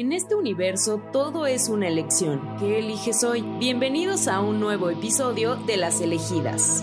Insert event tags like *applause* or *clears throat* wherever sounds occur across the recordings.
En este universo todo es una elección. ¿Qué eliges hoy? Bienvenidos a un nuevo episodio de Las elegidas.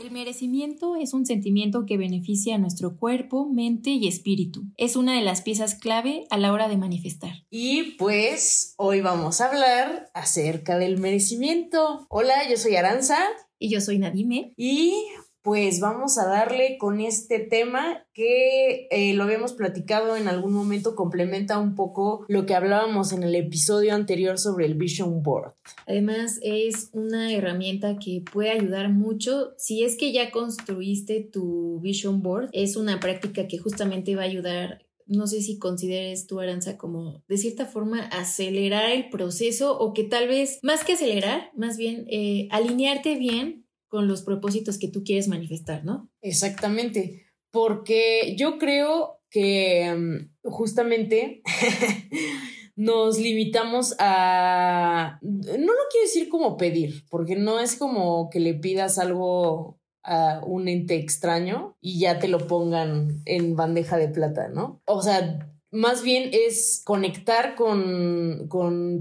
El merecimiento es un sentimiento que beneficia a nuestro cuerpo, mente y espíritu. Es una de las piezas clave a la hora de manifestar. Y pues hoy vamos a hablar acerca del merecimiento. Hola, yo soy Aranza. Y yo soy Nadime. Y pues vamos a darle con este tema que eh, lo habíamos platicado en algún momento, complementa un poco lo que hablábamos en el episodio anterior sobre el Vision Board. Además, es una herramienta que puede ayudar mucho si es que ya construiste tu Vision Board. Es una práctica que justamente va a ayudar no sé si consideres tu Aranza como de cierta forma acelerar el proceso o que tal vez más que acelerar, más bien eh, alinearte bien con los propósitos que tú quieres manifestar, ¿no? Exactamente, porque yo creo que mm, justamente *laughs* nos limitamos a, no lo quiero decir como pedir, porque no es como que le pidas algo a un ente extraño y ya te lo pongan en bandeja de plata, ¿no? O sea, más bien es conectar con,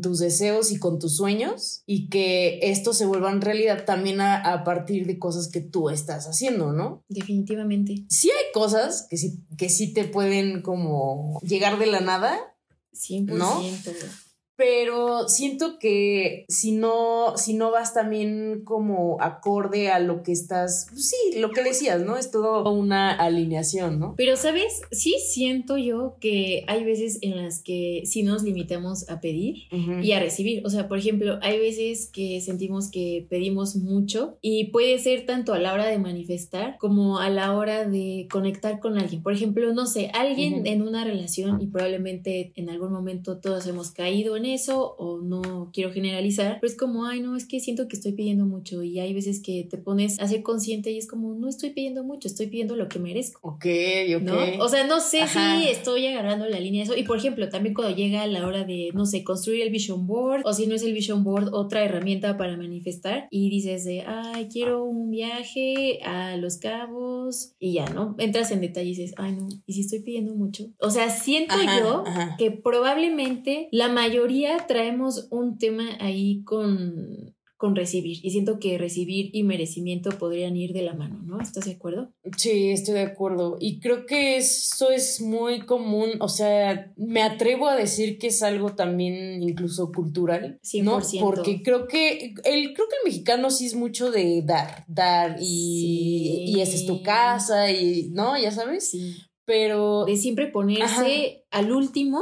tus deseos y con tus sueños y que esto se vuelva en realidad también a, partir de cosas que tú estás haciendo, ¿no? Definitivamente. Sí hay cosas que sí, que sí te pueden como llegar de la nada. 100%. ¿no? Pero siento que si no, si no vas también como acorde a lo que estás, pues sí, lo que decías, ¿no? Es todo una alineación, ¿no? Pero, ¿sabes? Sí siento yo que hay veces en las que sí nos limitamos a pedir y a recibir. O sea, por ejemplo, hay veces que sentimos que pedimos mucho y puede ser tanto a la hora de manifestar como a la hora de conectar con alguien. Por ejemplo, no sé, alguien en una relación y probablemente en algún momento todos hemos caído en eso o no quiero generalizar, pero es como, ay, no, es que siento que estoy pidiendo mucho y hay veces que te pones a ser consciente y es como, no estoy pidiendo mucho, estoy pidiendo lo que merezco. Ok, ok. ¿no? O sea, no sé si estoy agarrando la línea de eso. Y por ejemplo, también cuando llega la hora de, no sé, construir el vision board o si no es el vision board, otra herramienta para manifestar y dices de, ay, quiero un viaje a Los Cabos y ya, ¿no? Entras en detalle y dices, ay, no, y si estoy pidiendo mucho. O sea, siento yo que probablemente la mayoría traemos un tema ahí con, con recibir y siento que recibir y merecimiento podrían ir de la mano, ¿no? ¿Estás de acuerdo? Sí, estoy de acuerdo y creo que eso es muy común, o sea, me atrevo a decir que es algo también incluso cultural, 100%. ¿no? Porque creo que el creo que el mexicano sí es mucho de dar, dar y, y esa es tu casa y no, ya sabes. Sí. Pero de siempre ponerse al último,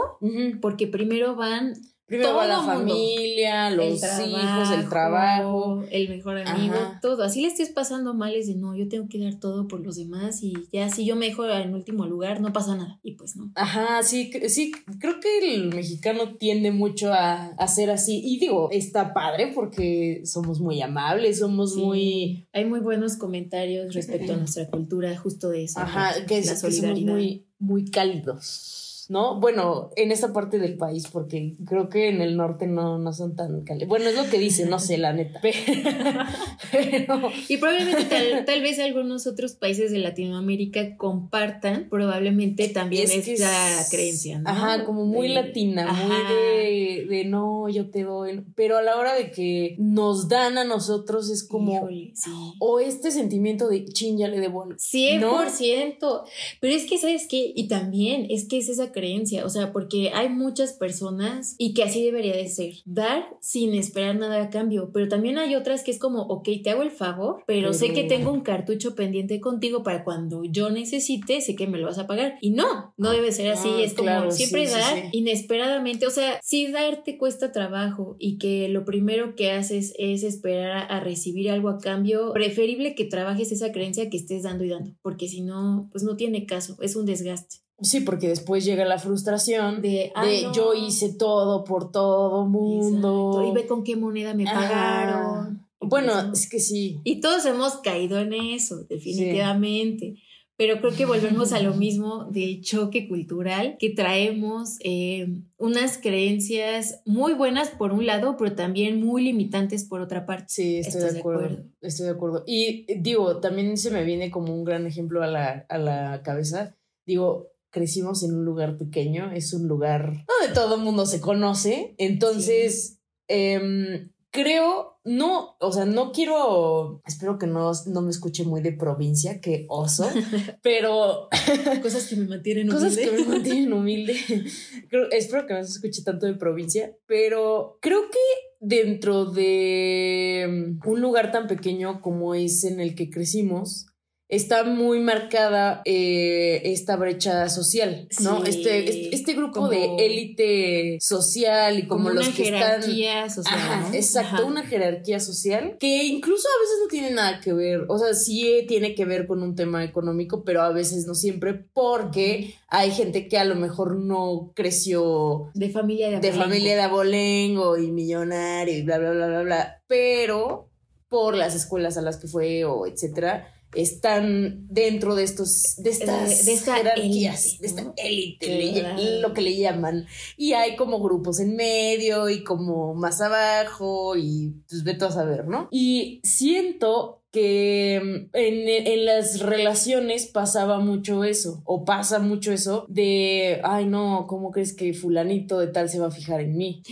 porque primero van Primero va la familia, los hijos, el trabajo. El mejor amigo, todo. Así le estés pasando mal, es de no, yo tengo que dar todo por los demás y ya si yo me dejo en último lugar, no pasa nada. Y pues no. Ajá, sí, sí, creo que el mexicano tiende mucho a, hacer así. Y digo, está padre porque somos muy amables, somos muy. Hay muy buenos comentarios respecto a nuestra cultura, justo de eso. Ajá, que, es, que somos muy, muy cálidos. ¿No? Bueno, en esa parte del país, porque creo que en el norte no, no son tan cálidos. Bueno, es lo que dicen, no sé, la neta. *laughs* Pero, Y probablemente tal, vez algunos otros países de Latinoamérica compartan probablemente también esta creencia, ¿no? Ajá, como muy latina, muy de, no, yo te doy. Pero a la hora de que nos dan a nosotros es como. O este sentimiento de chin, ya le debo algo. 100%. Pero es que, ¿sabes qué? Y también es que es esa creencia creencia, o sea, porque hay muchas personas y que así debería de ser, dar sin esperar nada a cambio, pero también hay otras que es como, ok, te hago el favor, pero, sé que tengo un cartucho pendiente contigo para cuando yo necesite, sé que me lo vas a pagar. Y no, no debe ser así, ah, es como siempre dar inesperadamente, o sea, si dar te cuesta trabajo y que lo primero que haces es esperar a recibir algo a cambio, preferible que trabajes esa creencia que estés dando y dando, porque si no, pues no tiene caso, es un desgaste. Sí, porque después llega la frustración de, yo hice todo por todo mundo. Y ve con qué moneda me pagaron. Bueno, es que sí. Y todos hemos caído en eso, definitivamente. Pero creo que volvemos a lo mismo de choque cultural que traemos eh, unas creencias muy buenas por un lado, pero también muy limitantes por otra parte. Sí, estoy de acuerdo, Estoy de acuerdo. Y digo, también se me viene como un gran ejemplo a la, a la cabeza. Digo, crecimos en un lugar pequeño, es un lugar donde todo el mundo se conoce, entonces em, creo, no, o sea, no quiero, espero que no, no me escuche muy de provincia, que oso, *laughs* pero... cosas que me mantienen humilde. Cosas que me mantienen humilde. *laughs* espero que no se escuche tanto de provincia, pero creo que dentro de un lugar tan pequeño como es en el que crecimos, está muy marcada eh, esta brecha social, ¿no? Este, este, grupo de élite social y como, los que están. social. Exacto, una jerarquía social que incluso a veces no tiene nada que ver, o sea, sí tiene que ver con un tema económico, pero a veces no siempre, porque hay gente que a lo mejor no creció de familia de abolengo, de familia de abolengo y millonario y bla, bla, bla, bla, bla, pero por las escuelas a las que fue o etcétera están dentro de estos de estas de esta jerarquías, de esta élite, lo que le llaman. Y hay como grupos en medio y como más abajo y pues vete a saber, ¿no? Y siento que en, en, las relaciones pasaba mucho eso, o pasa mucho eso de, ay no, ¿cómo crees que fulanito de tal se va a fijar en mí?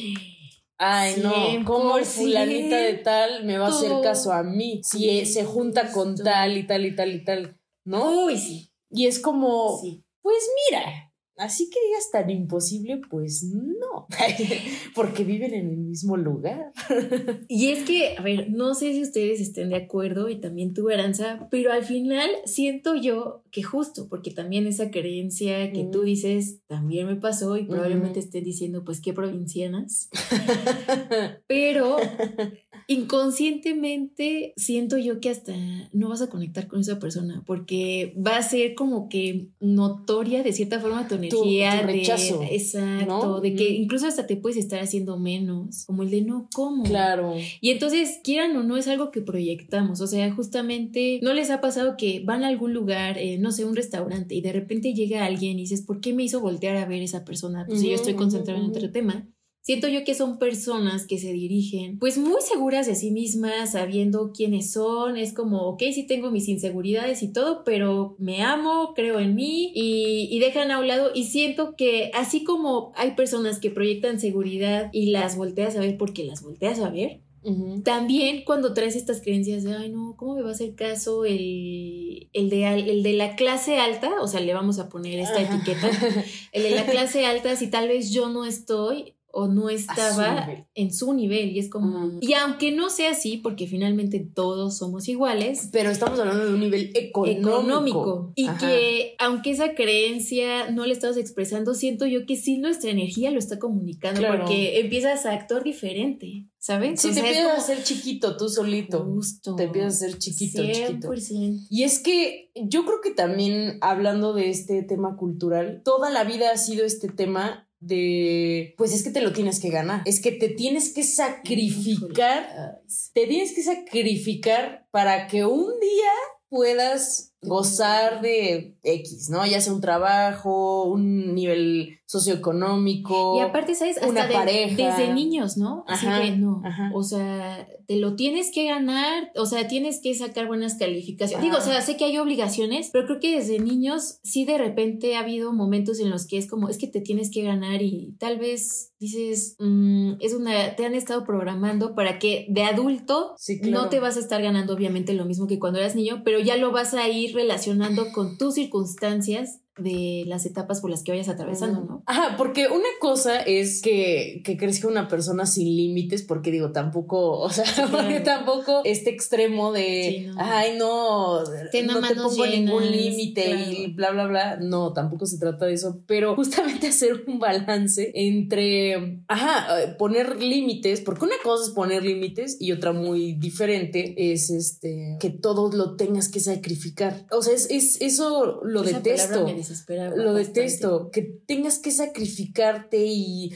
Ay, no, ¿cómo el fulanita de tal me va a hacer caso a mí? Si se junta con tal y tal y tal y tal, ¿no? Uy, sí. Y es como, pues mira, Así que digas tan imposible, pues no, *laughs* porque viven en el mismo lugar. y es que, a ver, no sé si ustedes estén de acuerdo y también tu Aranza, pero al final siento yo que justo, porque también esa creencia que tú dices también me pasó y probablemente estén diciendo, pues qué provincianas, *laughs* pero inconscientemente siento yo que hasta no vas a conectar con esa persona porque va a ser como que notoria de cierta forma tu energía rechazo, de exacto, de que incluso hasta te puedes estar haciendo menos, como el de no cómo. Claro. Y entonces quieran o no es algo que proyectamos, o sea, justamente no les ha pasado que van a algún lugar, eh, no sé, un restaurante y de repente llega alguien y dices, ¿por qué me hizo voltear a ver esa persona? Pues si yo estoy concentrado en otro tema Siento yo que son personas que se dirigen pues muy seguras de sí mismas, sabiendo quiénes son, es como, ok, sí tengo mis inseguridades y todo, pero me amo, creo en mí y, dejan a un lado y siento que así como hay personas que proyectan seguridad y las volteas a ver porque las volteas a ver, También cuando traes estas creencias de, ay no, ¿cómo me va a hacer caso el, el, de, el de la clase alta? O sea, le vamos a poner esta etiqueta. El de la clase alta, si tal vez yo no estoy, o no estaba en su nivel y es como y aunque no sea así porque finalmente todos somos iguales pero estamos hablando de un nivel económico, y que aunque esa creencia no la estamos expresando siento yo que sí nuestra energía lo está comunicando porque empiezas a actuar diferente ¿sabes? Sí, te empiezas a ser chiquito tú solito. Justo. Te empiezas a ser chiquito, 100%. chiquito. Y es que yo creo que también hablando de este tema cultural, toda la vida ha sido este tema de, pues es que te lo tienes que ganar, es que te tienes que sacrificar, te tienes que sacrificar para que un día puedas gozar de X, ¿no? Ya sea un trabajo, un nivel socioeconómico. Y aparte, ¿sabes? Hasta una pareja. Desde niños, ¿no? Así que no. O sea, te lo tienes que ganar, o sea, tienes que sacar buenas calificaciones. Digo, o sea, sé que hay obligaciones, pero creo que desde niños sí de repente ha habido momentos en los que es como, es que te tienes que ganar y tal vez dices, mm, es una, te han estado programando para que de adulto no te vas a estar ganando obviamente lo mismo que cuando eras niño, pero ya lo vas a ir relacionando con tus circunstancias de las etapas por las que vayas atravesando, ¿no? Ajá, porque una cosa es que, que crezca una persona sin límites, porque digo, tampoco, o sea, *laughs* porque tampoco este extremo de, ay, no, no te pongo ningún límite y bla, bla, bla, no, tampoco se trata de eso, pero justamente *laughs* hacer un balance entre, ajá, poner límites, porque una cosa es poner límites y otra muy diferente es este, que todo lo tengas que sacrificar. O sea, es, es eso lo detesto lo detesto, que tengas que sacrificarte y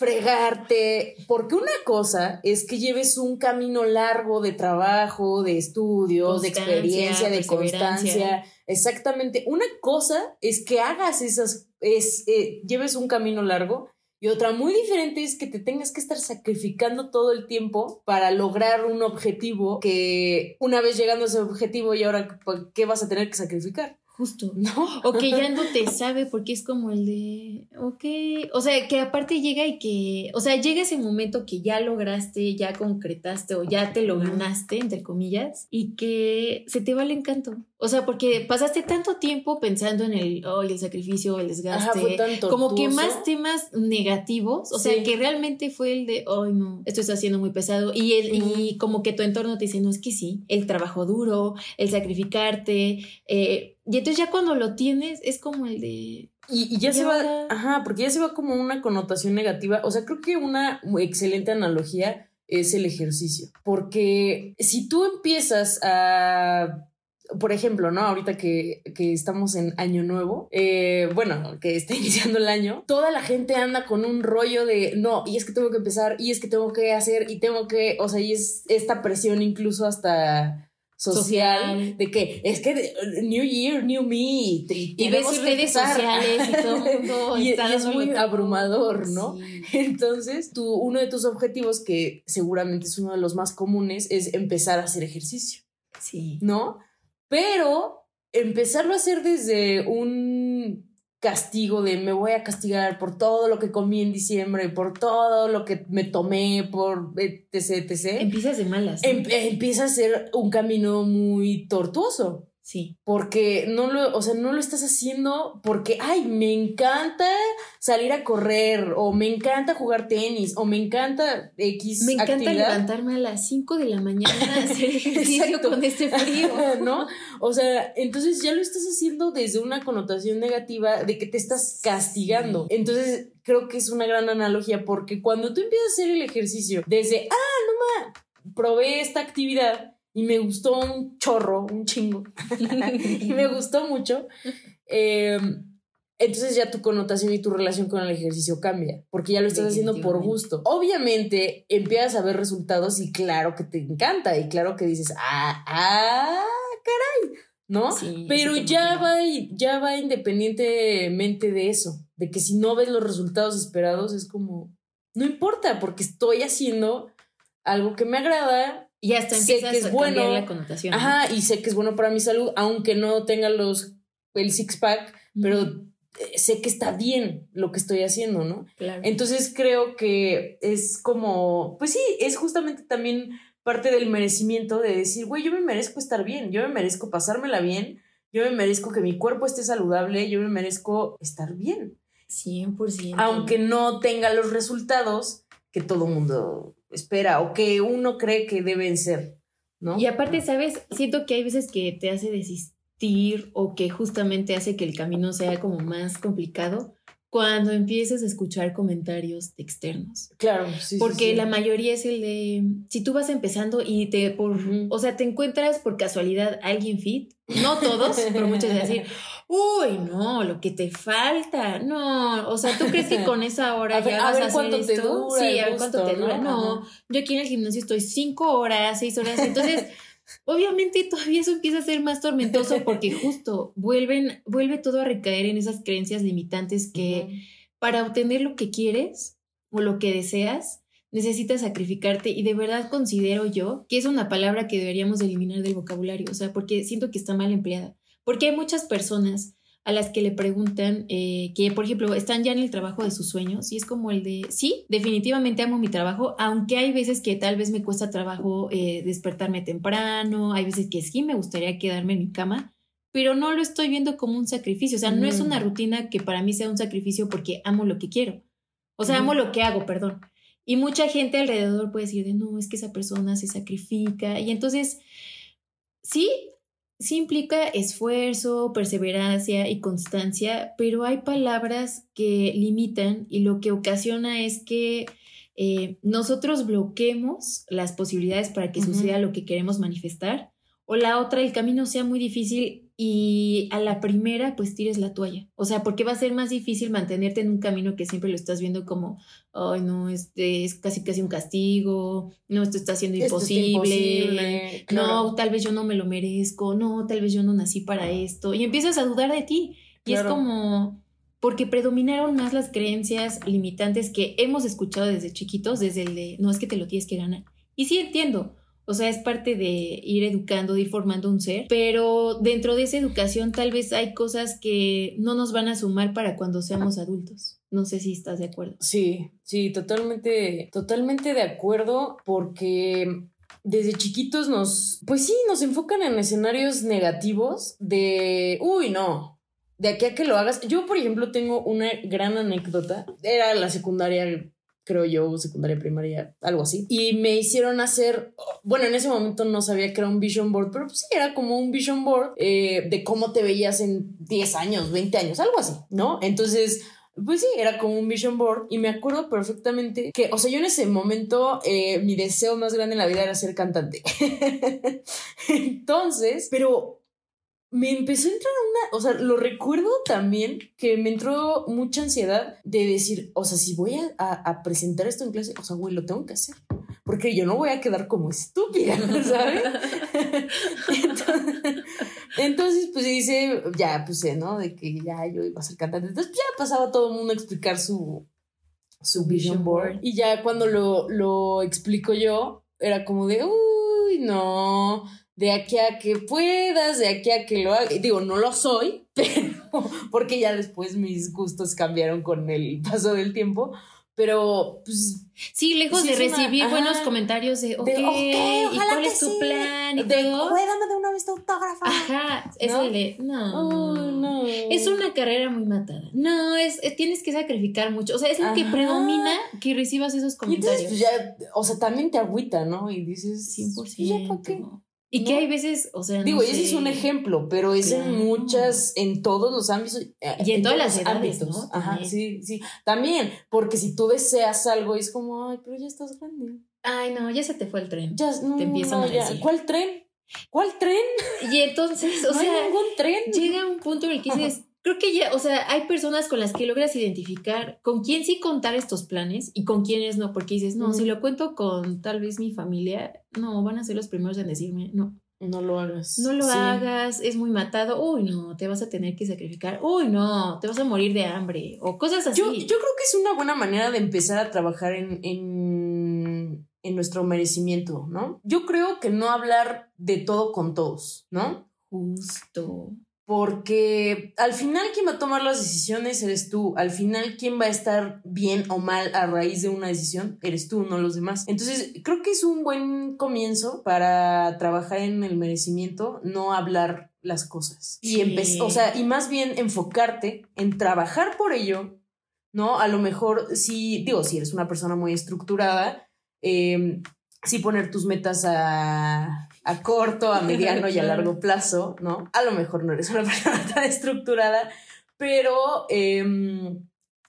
fregarte, porque una cosa es que lleves un camino largo de trabajo, de estudios, de experiencia, de constancia. Exactamente. Una cosa es que hagas esas, es, eh, lleves un camino largo y otra muy diferente es que te tengas que estar sacrificando todo el tiempo para lograr un objetivo que una vez llegando a ese objetivo y ahora, ¿qué vas a tener que sacrificar? Justo. ¿no? *laughs* O que ya no te *laughs* sabe porque es como el de, ok, o sea, que aparte llega y que, o sea, llega ese momento que ya lograste, ya concretaste o ya te lo ganaste, entre comillas, y que se te va el encanto. O sea, porque pasaste tanto tiempo pensando en el, oh, el sacrificio, el desgaste, Ajá, como que más temas negativos, o Sí. sea, que realmente fue el de, ay, no, esto está siendo muy pesado. Y, el, y como que tu entorno te dice, no, es que sí, el trabajo duro, el sacrificarte. eh, y entonces ya cuando lo tienes, es como el de, Y, y ya se va, ajá, porque ya se va como una connotación negativa. O sea, creo que una excelente analogía es el ejercicio. Porque si tú empiezas a, por ejemplo, ¿no? Ahorita que, que estamos en año nuevo, eh, bueno, que está *laughs* iniciando el año, toda la gente anda con un rollo de, no, y es que tengo que empezar, y es que tengo que hacer, y tengo que, o sea, y es esta presión incluso hasta social, Social. de que es que de- New Year, New Me, y, y ves tenemos que redes sociales y todo el *laughs* mundo Y- está y es muy todo. abrumador, ¿no? Sí. Entonces, tú, uno de tus objetivos, que seguramente es uno de los más comunes, es empezar a hacer ejercicio, Sí. ¿no? Pero empezarlo a hacer desde un castigo de me voy a castigar por todo lo que comí en diciembre, por todo lo que me tomé, por etc, etc. Empiezas de malas. ¿no? Em- empieza a ser un camino muy tortuoso sí. porque no lo, o sea, no lo estás haciendo porque, ay, me encanta salir a correr, o me encanta jugar tenis, o me encanta X Me encanta actividad. levantarme a las 5 de la mañana a hacer ejercicio con este frío. *laughs* ¿No? O sea, entonces ya lo estás haciendo desde una connotación negativa de que te estás castigando. Entonces, creo que es una gran analogía porque cuando tú empiezas a hacer el ejercicio desde, ah, no ma, probé esta actividad y me gustó un chorro, un chingo, *laughs* y me gustó mucho, eh, entonces ya tu connotación y tu relación con el ejercicio cambia, porque ya lo estás haciendo por gusto. Obviamente empiezas a ver resultados y claro que te encanta y claro que dices, ah, ah, caray, ¿no? Sí, Pero ya va, ya va independientemente de eso, de que si no ves los resultados esperados es como, no importa, porque estoy haciendo algo que me agrada Y hasta Sé empiezas que es a cambiar bueno. la connotación. ¿no? Ajá, y sé que es bueno para mi salud, aunque no tenga los el six pack, pero eh, sé que está bien lo que estoy haciendo, ¿no? Claro. Entonces creo que es como, pues sí, es justamente también parte del merecimiento de decir, güey, yo me merezco estar bien, yo me merezco pasármela bien, yo me merezco que mi cuerpo esté saludable, yo me merezco estar bien, 100%. aunque no tenga los resultados que todo mundo espera o que uno cree que deben ser, ¿no? Y aparte, ¿sabes? Siento que hay veces que te hace desistir o que justamente hace que el camino sea como más complicado cuando empiezas a escuchar comentarios externos. Claro, sí. Porque sí. la mayoría es el de, si tú vas empezando y te, por, Ujú. o sea, te encuentras por casualidad alguien fit, no todos, *laughs* pero muchos de decir, uy, no, lo que te falta, no, o sea, tú crees que con *laughs* esa hora A ver- ya a vas ver a hacer cuánto te esto? dura sí, a ver cuánto te dura, ¿no? no, yo aquí en el gimnasio estoy cinco horas, seis horas, entonces... *laughs* Obviamente todavía eso empieza a ser más tormentoso porque justo vuelven, vuelve todo a recaer en esas creencias limitantes que, para obtener lo que quieres o lo que deseas, necesitas sacrificarte. Y de verdad considero yo que es una palabra que deberíamos de eliminar del vocabulario, o sea, porque siento que está mal empleada, porque hay muchas personas a las que le preguntan eh, que, por ejemplo, están ya en el trabajo de sus sueños y es como el de, sí, definitivamente amo mi trabajo, aunque hay veces que tal vez me cuesta trabajo eh, despertarme temprano, hay veces que sí me gustaría quedarme en mi cama, pero no lo estoy viendo como un sacrificio. O sea, no es una rutina que para mí sea un sacrificio porque amo lo que quiero. O sea, amo lo que hago, perdón. Y mucha gente alrededor puede decir de no, es que esa persona se sacrifica. Y entonces, sí, sí implica esfuerzo, perseverancia y constancia, pero hay palabras que limitan y lo que ocasiona es que eh, nosotros bloquemos las posibilidades para que suceda lo que queremos manifestar, o la otra, el camino sea muy difícil y a la primera pues tires la toalla. O sea, porque va a ser más difícil mantenerte en un camino que siempre lo estás viendo como, ay no, este es casi casi un castigo, no, esto está siendo Esto imposible, no, tal vez yo no me lo merezco, no, tal vez yo no nací para esto. Y empiezas a dudar de ti. Y es como, porque predominaron más las creencias limitantes que hemos escuchado desde chiquitos, desde el de, no es que te lo tienes que ganar. Y sí entiendo. O sea, es parte de ir educando, de ir formando un ser, pero dentro de esa educación tal vez hay cosas que no nos van a sumar para cuando seamos adultos. No sé si estás de acuerdo. Sí, sí, totalmente, totalmente de acuerdo porque desde chiquitos nos, pues sí, nos enfocan en escenarios negativos de, uy, no, de aquí a que lo hagas. Yo, por ejemplo, tengo una gran anécdota. Era la secundaria, creo yo, secundaria primaria, algo así. Y me hicieron hacer, bueno, en ese momento no sabía que era un vision board, pero pues sí, era como un vision board eh, de cómo te veías en 10 años, 20 años, algo así, ¿no? Entonces... Pues sí, era como un vision board y me acuerdo perfectamente que, o sea, yo en ese momento eh, mi deseo más grande en la vida era ser cantante. *laughs* Entonces, pero me empezó a entrar una, o sea, lo recuerdo también que me entró mucha ansiedad de decir, o sea, si voy a, presentar esto en clase, o sea, güey, lo tengo que hacer, porque yo no voy a quedar como estúpida, *laughs* ¿sabes? entonces, pues dice, ya puse, ¿no? De que ya yo iba a ser cantante. Entonces, ya pasaba todo el mundo a explicar su, su vision board. Y ya cuando lo, lo explico yo, era como de, uy, no de aquí a que puedas, de aquí a que lo haga. Digo, no lo soy, *laughs* pero porque ya después mis gustos cambiaron con el paso del tiempo. Pero, pues. Sí, lejos de recibir buenos comentarios de, ok, ¿y cuál es tu plan? Y de, todo. Cuédame de una vez tu autógrafo. Ajá, es ¿No? de, no, no. Es una carrera muy matada. No, es, tienes que sacrificar mucho. O sea, es lo que predomina que recibas esos comentarios. Y entonces, pues ya, o sea, también te agüita, ¿no? Y dices, 100%. ¿Ya para qué? Y que hay veces, o sea. Digo, ese es un ejemplo, pero es en muchas, en todos los ámbitos. Eh, y en, todas las edades, ¿no? Ajá, sí, sí. También, porque si tú deseas algo, es como, ay, pero ya estás grande. Ay, no, ya se te fue el tren. Ya, no, te empiezan a decir. ¿Cuál tren? ¿Cuál tren? Y entonces, o *laughs* no sea. Hay ningún tren. Llega un punto en el que dices, creo que ya, o sea, hay personas con las que logras identificar con quién sí contar estos planes y con quiénes no, porque dices, no, si lo cuento con tal vez mi familia, no, van a ser los primeros en decirme, no. No lo hagas. No lo hagas, es muy matado. Uy, no, te vas a tener que sacrificar. Uy, no, te vas a morir de hambre. O cosas así. Yo, yo creo que es una buena manera de empezar a trabajar en, en, en nuestro merecimiento, ¿no? Yo creo que no hablar de todo con todos, ¿no? Justo porque al final quien va a tomar las decisiones eres tú, al final quien va a estar bien o mal a raíz de una decisión eres tú, no los demás. Entonces creo que es un buen comienzo para trabajar en el merecimiento, no hablar las cosas y o sea, y más bien enfocarte en trabajar por ello, ¿no? A lo mejor si, digo, si eres una persona muy estructurada, eh, sí poner tus metas a a corto, a mediano y a largo plazo, ¿no? A lo mejor no eres una *laughs* persona tan estructurada, pero... Eh,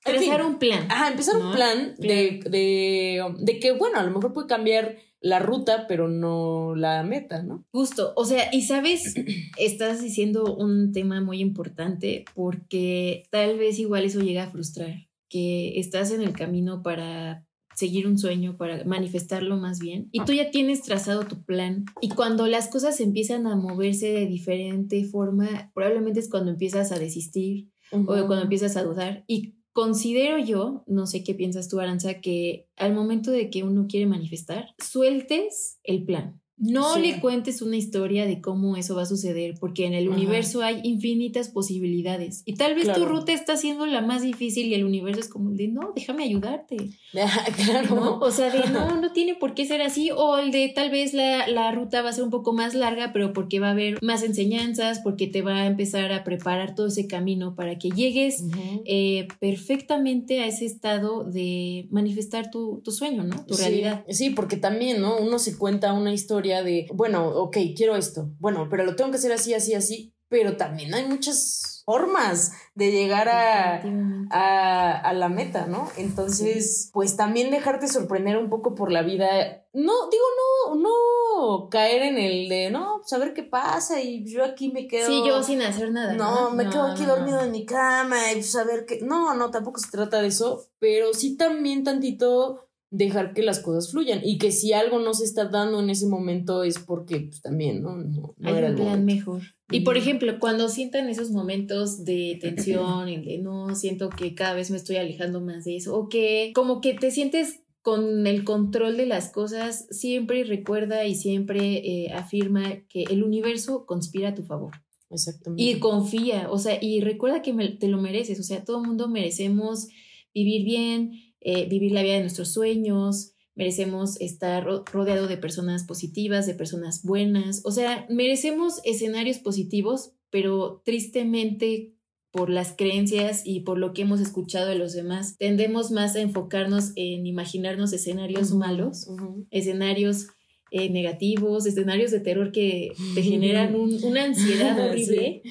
empezar un plan. Ajá, empezar un plan de, de, de, que, bueno, a lo mejor puede cambiar la ruta, pero no la meta, ¿no? Justo, o sea, y sabes, *clears throat* estás diciendo un tema muy importante porque tal vez igual eso llega a frustrar, que estás en el camino para seguir un sueño, para manifestarlo más bien. Y tú ya tienes trazado tu plan. Y cuando las cosas empiezan a moverse de diferente forma, probablemente es cuando empiezas a desistir o cuando empiezas a dudar. Y considero yo, no sé qué piensas tú, Aranza, que al momento de que uno quiere manifestar, sueltes el plan. No le cuentes una historia de cómo eso va a suceder, porque en el universo hay infinitas posibilidades. Y tal vez tu ruta está siendo la más difícil y el universo es como el de, no, déjame ayudarte. *laughs* claro. O sea, de, no, *laughs* no tiene por qué ser así. O el de, tal vez la, la, ruta va a ser un poco más larga, pero porque va a haber más enseñanzas, porque te va a empezar a preparar todo ese camino para que llegues eh, perfectamente a ese estado de manifestar tu, tu sueño, ¿no? Tu realidad. Sí, porque también, ¿no? Uno se cuenta una historia de, bueno, ok, quiero esto, bueno, pero lo tengo que hacer así, así, así, pero también hay muchas formas de llegar a, a, la meta, ¿no? Entonces, pues también dejarte sorprender un poco por la vida. No, digo, no, no caer en el de, no, saber pues, qué pasa y yo aquí me quedo. Sí, yo sin hacer nada. No, me quedo aquí dormido en mi cama y saber que, no, no, tampoco se trata de eso, pero sí también tantito dejar que las cosas fluyan y que si algo no se está dando en ese momento es porque pues, también no, no, hay un plan mejor y por ejemplo cuando sientan esos momentos de tensión y de no siento que cada vez me estoy alejando más de eso o que como que te sientes con el control de las cosas, siempre recuerda y siempre eh, afirma que el universo conspira a tu favor. Exactamente. Y confía, o sea, y recuerda que te lo mereces, o sea, todo el mundo merecemos vivir bien, eh, vivir la vida de nuestros sueños, merecemos estar rodeado de personas positivas, de personas buenas, o sea, merecemos escenarios positivos, pero tristemente por las creencias y por lo que hemos escuchado de los demás, tendemos más a enfocarnos en imaginarnos escenarios malos, escenarios eh, negativos, escenarios de terror que te *laughs* generan una ansiedad horrible.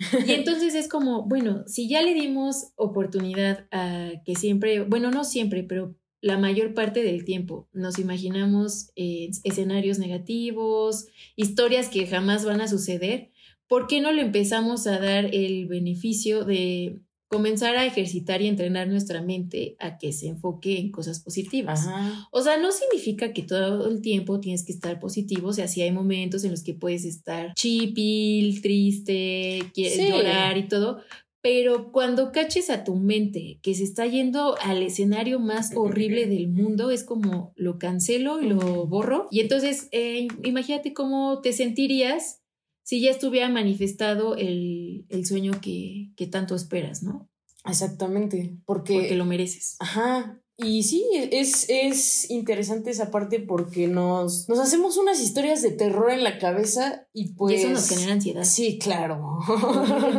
*laughs* Y entonces es como, bueno, si ya le dimos oportunidad a que siempre, bueno, no siempre, pero la mayor parte del tiempo nos imaginamos eh, escenarios negativos, historias que jamás van a suceder, ¿por qué no le empezamos a dar el beneficio de comenzar a ejercitar y entrenar nuestra mente a que se enfoque en cosas positivas. O sea, no significa que todo el tiempo tienes que estar positivo, o sea, sí hay momentos en los que puedes estar chipil, triste, quieres llorar y todo, pero cuando caches a tu mente que se está yendo al escenario más horrible del mundo, es como lo cancelo y lo borro. Y entonces, eh, imagínate cómo te sentirías si ya estuviera manifestado el, sueño que, tanto esperas, ¿no? Exactamente, porque... Porque lo mereces. Ajá, y sí, es, es interesante esa parte porque nos, nos hacemos unas historias de terror en la cabeza y pues... Y eso nos genera ansiedad. Sí, claro. *laughs*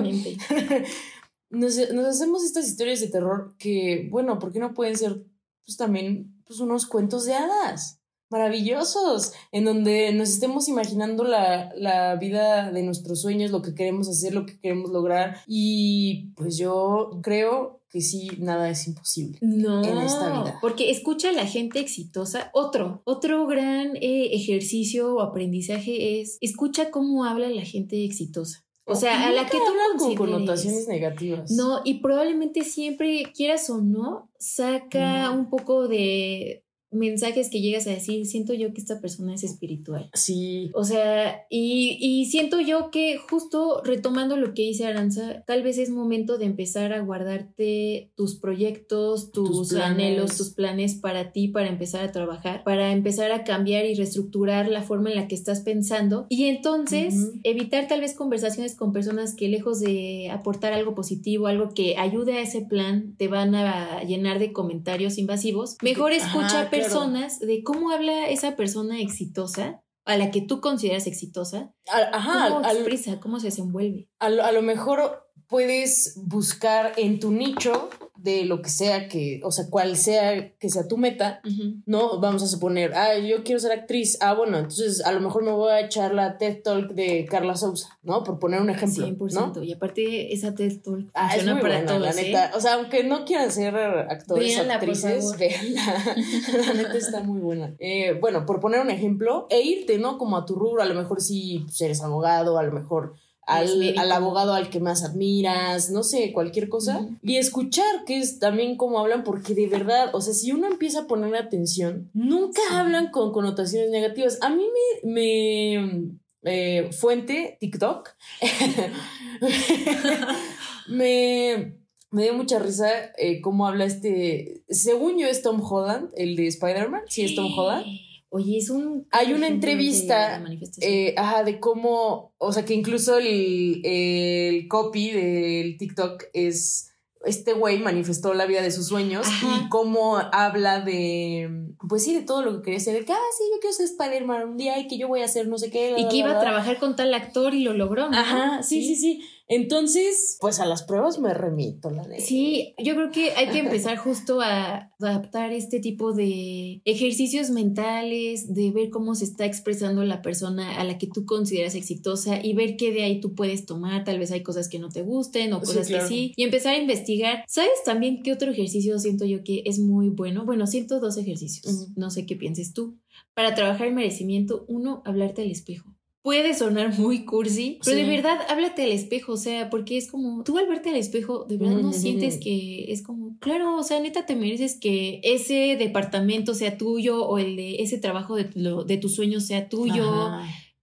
nos, nos hacemos estas historias de terror que, bueno, ¿por qué no pueden ser pues también pues, unos cuentos de hadas? Maravillosos, en donde nos estemos imaginando la, la, vida de nuestros sueños, lo que queremos hacer, lo que queremos lograr. Y pues yo creo que sí, nada es imposible no, en esta vida. Porque escucha a la gente exitosa. Otro, otro gran eh, ejercicio o aprendizaje es escucha cómo habla la gente exitosa. O sea, a la que tú con connotaciones negativas. No, y probablemente siempre, quieras o no, saca un poco de mensajes que llegas a decir, siento yo que esta persona es espiritual. Sí. O sea, y, y, siento yo que justo retomando lo que dice Aranza, tal vez es momento de empezar a guardarte tus proyectos, tus, anhelos, tus planes para ti, para empezar a trabajar, para empezar a cambiar y reestructurar la forma en la que estás pensando y entonces evitar tal vez conversaciones con personas que lejos de aportar algo positivo, algo que ayude a ese plan, te van a llenar de comentarios invasivos. Mejor escucha personas de cómo habla esa persona exitosa a la que tú consideras exitosa. Ajá, ¿Cómo expresa? ¿Cómo se desenvuelve? A a lo mejor puedes buscar en tu nicho de lo que sea que, o sea, cual sea que sea tu meta, ¿no? Vamos a suponer, ah, yo quiero ser actriz, ah, bueno, entonces a lo mejor me voy a echar la TED Talk de Carla Sousa, ¿no? Por poner un ejemplo. 100%, y aparte esa TED Talk ah, funciona es para todos, la ¿eh? neta. O sea, aunque no quieran ser actores o actrices, véanla. *laughs* la neta está muy buena. Eh, bueno, por poner un ejemplo, e irte, ¿no? Como a tu rubro, a lo mejor si pues, eres abogado, a lo mejor al, abogado al que más admiras, no sé, cualquier cosa. Y escuchar, que es también como hablan, porque de verdad, o sea, si uno empieza a poner atención, nunca hablan con connotaciones negativas. A mí me, me eh, fuente TikTok, *laughs* me, me dio mucha risa eh, cómo habla este, según yo es Tom Holland, el de Spider-Man, sí es Tom Holland. Oye, es un... Hay una entrevista, eh, ajá, de cómo, o sea, que incluso el, el copy del TikTok es este güey manifestó la vida de sus sueños y cómo habla de, pues sí, de todo lo que quería ser, de que, ah, sí, yo quiero ser Spider-Man un día y que yo voy a hacer no sé qué. y que iba a trabajar con tal actor y lo logró, ¿no? Ajá, sí, sí, sí. Entonces, pues a las pruebas me remito, la de... Sí, yo creo que hay que empezar justo a adaptar este tipo de ejercicios mentales, de ver cómo se está expresando la persona a la que tú consideras exitosa y ver qué de ahí tú puedes tomar. Tal vez hay cosas que no te gusten o cosas que sí. Y empezar a investigar. ¿Sabes también qué otro ejercicio siento yo que es muy bueno? Bueno, siento dos ejercicios. No sé qué pienses tú. Para trabajar el merecimiento, uno, hablarte al espejo puede sonar muy cursi, pero de verdad háblate al espejo, o sea, porque es como, tú al verte al espejo, de verdad no sientes que es como, claro, o sea, neta te mereces que ese departamento sea tuyo o el de ese trabajo de, de tus sueños sea tuyo.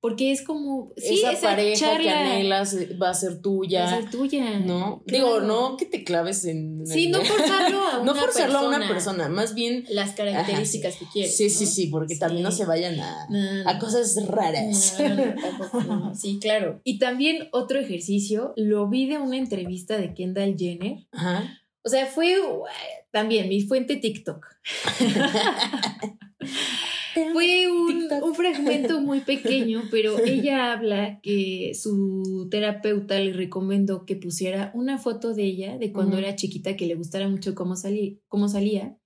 Porque es como. Sí, esa, pareja que anhelas va a ser tuya. Va a ser tuya. ¿No? Digo, no que te claves en. Sí, no *laughs* forzarlo a una No forzarlo persona. a una persona, más bien. Las características Ajá, que quieres. Sí, ¿no? sí, sí, porque también no se vayan a, No, a cosas raras. No. Sí, claro. Y también otro ejercicio, lo vi de una entrevista de Kendall Jenner. Ajá. O sea, fue uh, también mi fuente TikTok. *laughs* Fue un, fragmento muy pequeño, pero ella habla que su terapeuta le recomendó que pusiera una foto de ella de cuando era chiquita, que le gustara mucho cómo, salí, cómo salía,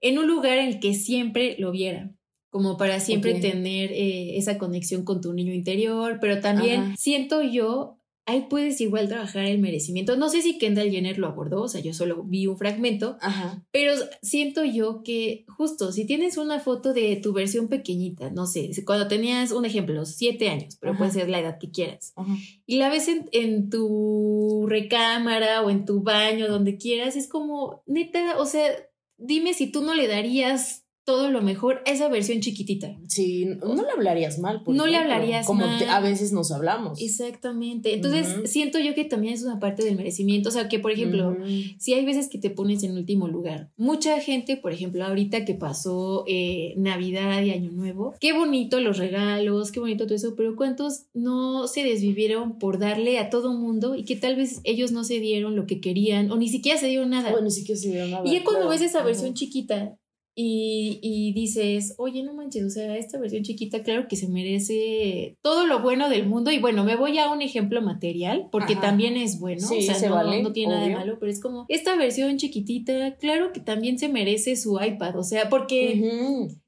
en un lugar en el que siempre lo viera, como para siempre tener eh, esa conexión con tu niño interior, pero también Ajá. siento yo, ahí puedes igual trabajar el merecimiento. No sé si Kendall Jenner lo abordó, o sea, yo solo vi un fragmento, Ajá. pero siento yo que justo si tienes una foto de tu versión pequeñita, no sé, cuando tenías un ejemplo, siete años, pero Ajá. puede ser la edad que quieras, Ajá. y la ves en, en tu recámara o en tu baño, donde quieras, es como, neta, o sea, dime si tú no le darías todo lo mejor a esa versión chiquitita. Sí, no le hablarías mal. por No le hablarías como mal. te- a veces nos hablamos. Exactamente. Entonces, siento yo que también es una parte del merecimiento. O sea, que por ejemplo, si hay veces que te pones en último lugar. Mucha gente, por ejemplo, ahorita que pasó eh, Navidad y Año Nuevo, qué bonito los regalos, qué bonito todo eso, pero ¿cuántos no se desvivieron por darle a todo mundo y que tal vez ellos no se dieron lo que querían o ni siquiera se dieron nada? Bueno, ni siquiera se dieron nada. y ya cuando claro. ves esa versión chiquita y, y dices, oye, no manches, o sea, esta versión chiquita, claro que se merece todo lo bueno del mundo. Y bueno, me voy a un ejemplo material, porque Ajá. también es bueno, Sí, o sea, se no, vale, no tiene nada de malo, pero es como, esta versión chiquitita, claro que también se merece su iPad, o sea, porque,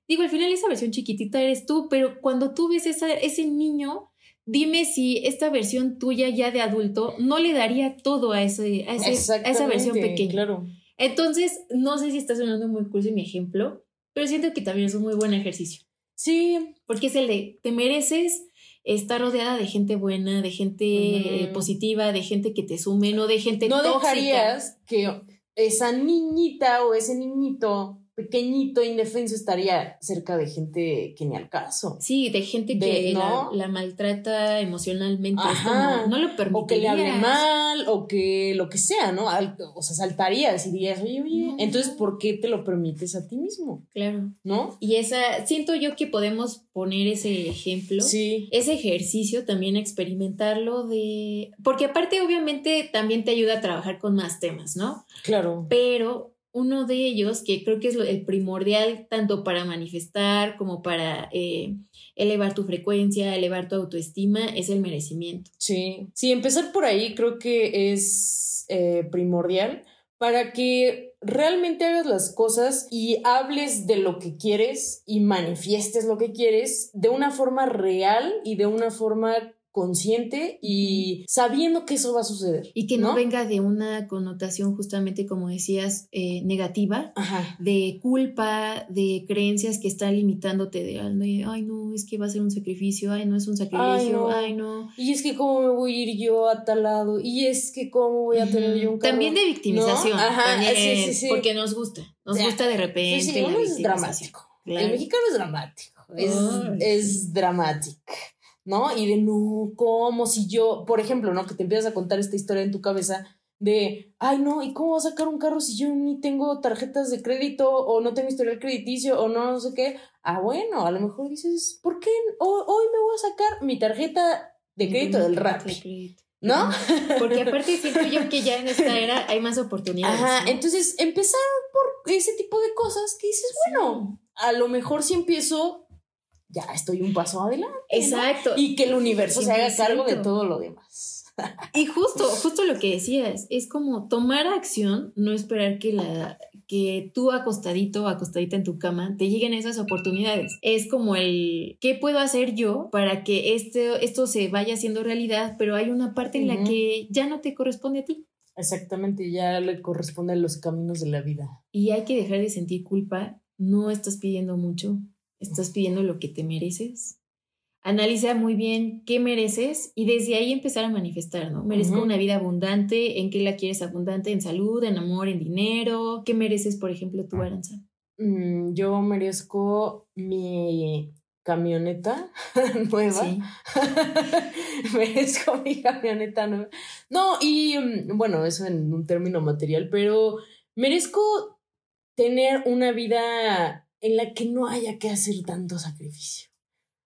digo, al final esa versión chiquitita eres tú, pero cuando tú ves esa, ese niño... Dime si esta versión tuya ya de adulto no le daría todo a, ese, a, ese- a esa versión pequeña. Claro. Entonces, no sé si está sonando muy cursi mi ejemplo, pero siento que también es un muy buen ejercicio. Sí, Porque es el de, te mereces estar rodeada de gente buena, de gente eh, positiva, de gente que te sume, no de gente no tóxica. dejarías que esa niñita o ese niñito pequeñito, indefenso, estaría cerca de gente que ni al caso. Sí, de gente De- que ¿no? la, la maltrata emocionalmente. Es Ajá. como, no lo O que le hable mal, o que lo que sea, ¿no? Al- o sea, saltarías y dirías, oye, oye, No. entonces, ¿por qué te lo permites a ti mismo? Claro. ¿No? Y esa, siento yo que podemos poner ese ejemplo. Sí. ese ejercicio también experimentarlo de... Porque aparte obviamente también te ayuda a trabajar con más temas, ¿no? Claro. Pero uno de ellos, que creo que es el primordial tanto para manifestar como para eh, elevar tu frecuencia, elevar tu autoestima, es el merecimiento. Sí. Sí, empezar por ahí creo que es eh, primordial para que realmente hagas las cosas y hables de lo que quieres y manifiestes lo que quieres de una forma real y de una forma consciente y sabiendo que eso va a suceder. Y que no, venga de una connotación justamente, como decías, eh, negativa, Ajá. de culpa, de creencias que están limitándote de, ay, no, es que va a ser un sacrificio, ay, no es un sacrilegio, no. ay, no. Y es que cómo me voy a ir yo a tal lado. Y es que cómo voy a tener yo un carro. También de victimización. ¿No? Ajá, también, sí, sí, sí. Porque nos gusta. Nos gusta de repente. Sí, la es dramático. Claro. El mexicano es dramático. Es, es dramático. ¿No? Y de no, ¿cómo si yo, por ejemplo, ¿no? Que te empiezas a contar esta historia en tu cabeza de, ay, no, ¿y cómo voy a sacar un carro si yo ni tengo tarjetas de crédito o no tengo historial crediticio o no, no sé qué? Ah, bueno, a lo mejor dices, ¿por qué hoy, hoy me voy a sacar mi tarjeta de crédito del rap? De crédito. ¿No? Porque aparte siento yo que ya en esta era hay más oportunidades. Ajá, ¿no? entonces empezar por ese tipo de cosas que dices, bueno, a lo mejor si empiezo, ya estoy un paso adelante. ¿no? Exacto. Y que el universo se haga 100%. cargo de todo lo demás. Y justo, *laughs* justo lo que decías, es como tomar acción, no esperar que la que tú acostadito o acostadita en tu cama te lleguen esas oportunidades. Es como el ¿qué puedo hacer yo para que este, esto se vaya haciendo realidad? Pero hay una parte en la que ya no te corresponde a ti. Exactamente, ya le corresponden los caminos de la vida. Y hay que dejar de sentir culpa. No estás pidiendo mucho, estás pidiendo lo que te mereces. Analiza muy bien qué mereces y desde ahí empezar a manifestar, ¿no? Merezco una vida abundante, ¿en qué la quieres abundante? En salud, en amor, en dinero. ¿Qué mereces, por ejemplo, tú, Aranza? Mm, yo merezco mi camioneta *laughs* nueva. *laughs* Merezco mi camioneta nueva. No, y mm, bueno, eso en un término material, pero merezco tener una vida en la que no haya que hacer tanto sacrificio.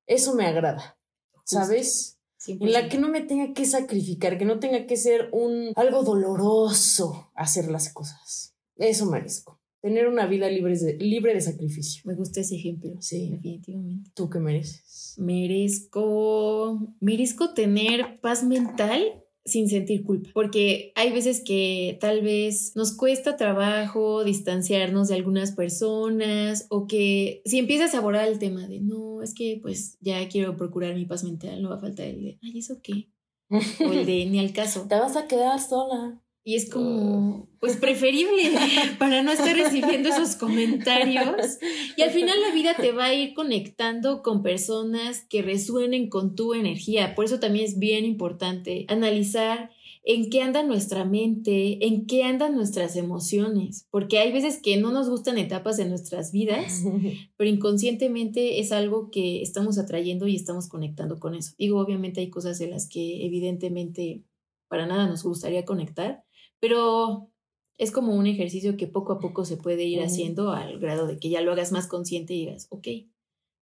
Eso me agrada, ¿sabes? En la que no me tenga que sacrificar, que no tenga que ser un algo doloroso hacer las cosas. Eso merezco. Tener una vida libre de, libre de sacrificio. Me gusta ese ejemplo. Sí. Definitivamente. ¿Tú qué mereces? Merezco. Merezco tener paz mental sin sentir culpa, porque hay veces que tal vez nos cuesta trabajo distanciarnos de algunas personas o que si empiezas a abordar el tema de no, es que pues ya quiero procurar mi paz mental, no va a faltar el de, ay, ¿eso qué? *laughs* O el de ni al caso. Te vas a quedar sola. Y es como, pues preferible *laughs* para no estar recibiendo esos comentarios. Y al final la vida te va a ir conectando con personas que resuenen con tu energía. Por eso también es bien importante analizar en qué anda nuestra mente, en qué andan nuestras emociones, porque hay veces que no nos gustan etapas de nuestras vidas, *laughs* pero inconscientemente es algo que estamos atrayendo y estamos conectando con eso. Digo, obviamente hay cosas de las que evidentemente para nada nos gustaría conectar, pero es como un ejercicio que poco a poco se puede ir haciendo al grado de que ya lo hagas más consciente y digas, ok,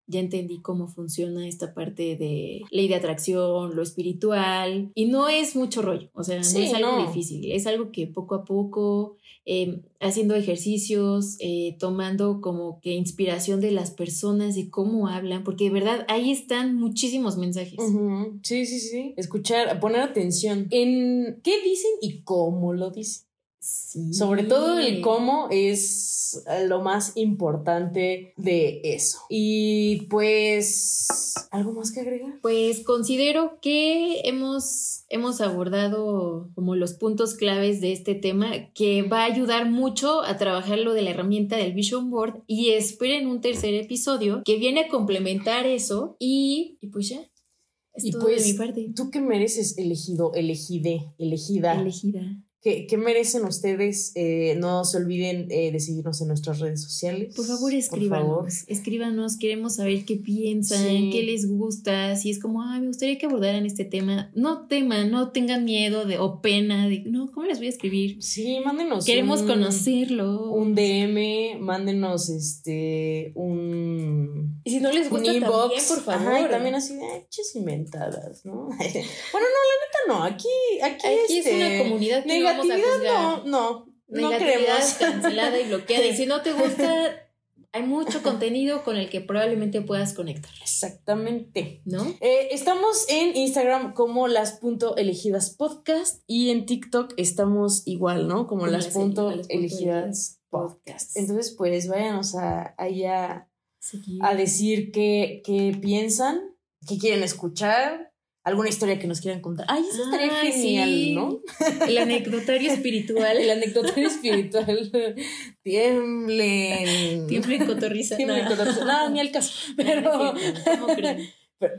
ya entendí cómo funciona esta parte de ley de atracción, lo espiritual, y no es mucho rollo, o sea, no es algo difícil, es algo que poco a poco, em, haciendo ejercicios, eh, tomando como que inspiración de las personas, de cómo hablan, porque de verdad ahí están muchísimos mensajes. Sí, sí, sí, escuchar, poner atención en qué dicen y cómo lo dicen. Sobre todo el cómo es lo más importante de eso. Y pues, ¿algo más que agregar? Pues considero que hemos, hemos abordado como los puntos claves de este tema que va a ayudar mucho a trabajar lo de la herramienta del Vision Board y esperen un tercer episodio que viene a complementar eso y, y pues ya. Es y pues, de mi parte. ¿Tú qué mereces elegido, elegide, elegida? Elegida. ¿Qué, merecen ustedes? Eh, no se olviden eh, de seguirnos en nuestras redes sociales. Por favor, escríbanos. Escríbanos, queremos saber qué piensan, qué les gusta. Si es como, ay, me gustaría que abordaran este tema. No tema, no tengan miedo de, o pena de, no, ¿cómo les voy a escribir? Sí, mándenos. Queremos conocerlo. Un DM, mándenos este, un. Y si no les gusta, también, por favor. también así de hechas inventadas, ¿no? *laughs* bueno, no, la neta no. Aquí, aquí, aquí es una este, comunidad que no, no. Negatividad no cancelada y bloqueada. Y si no te *laughs* gusta, hay mucho contenido con el que probablemente puedas conectar. Exactamente. ¿No? Eh, estamos en Instagram como las punto elegidas podcast y en TikTok estamos igual, ¿no? Como, las, punto elegidas podcast. Entonces, pues váyanos a, allá a decir qué, qué piensan, qué quieren escuchar alguna historia que nos quieran contar. Ay, eso estaría genial, ¿no? El anecdotario espiritual. El anecdotario espiritual. Tiemblen. Tiemblen cotorriza. Tiemblen cotorriza. No, ni al caso. *laughs* Pero.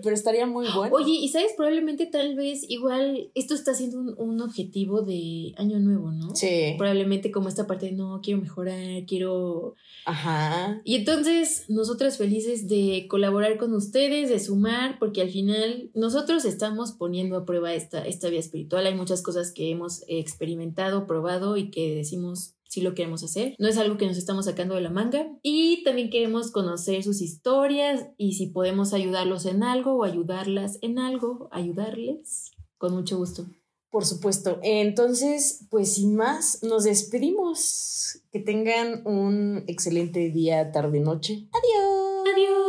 Pero, estaría muy bueno. Oye, y sabes, probablemente tal vez igual esto está siendo un, objetivo de año nuevo, ¿no? Sí. Probablemente como esta parte de no, quiero mejorar, quiero... Ajá. Y entonces nosotras felices de colaborar con ustedes, de sumar, porque al final nosotros estamos poniendo a prueba esta, esta vía espiritual. Hay muchas cosas que hemos experimentado, probado y que decimos si lo queremos hacer. No es algo que nos estamos sacando de la manga. Y también queremos conocer sus historias y si podemos ayudarlos en algo o ayudarlas en algo, ayudarles, con mucho gusto. Por supuesto. Entonces, pues sin más, nos despedimos. Que tengan un excelente día, tarde, noche. Adiós. Adiós.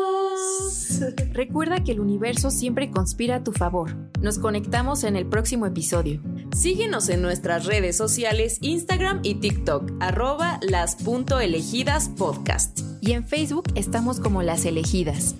*laughs* Recuerda que el universo siempre conspira a tu favor. Nos conectamos en el próximo episodio. Síguenos en nuestras redes sociales, Instagram y TikTok, arroba las Y en Facebook estamos como las elegidas.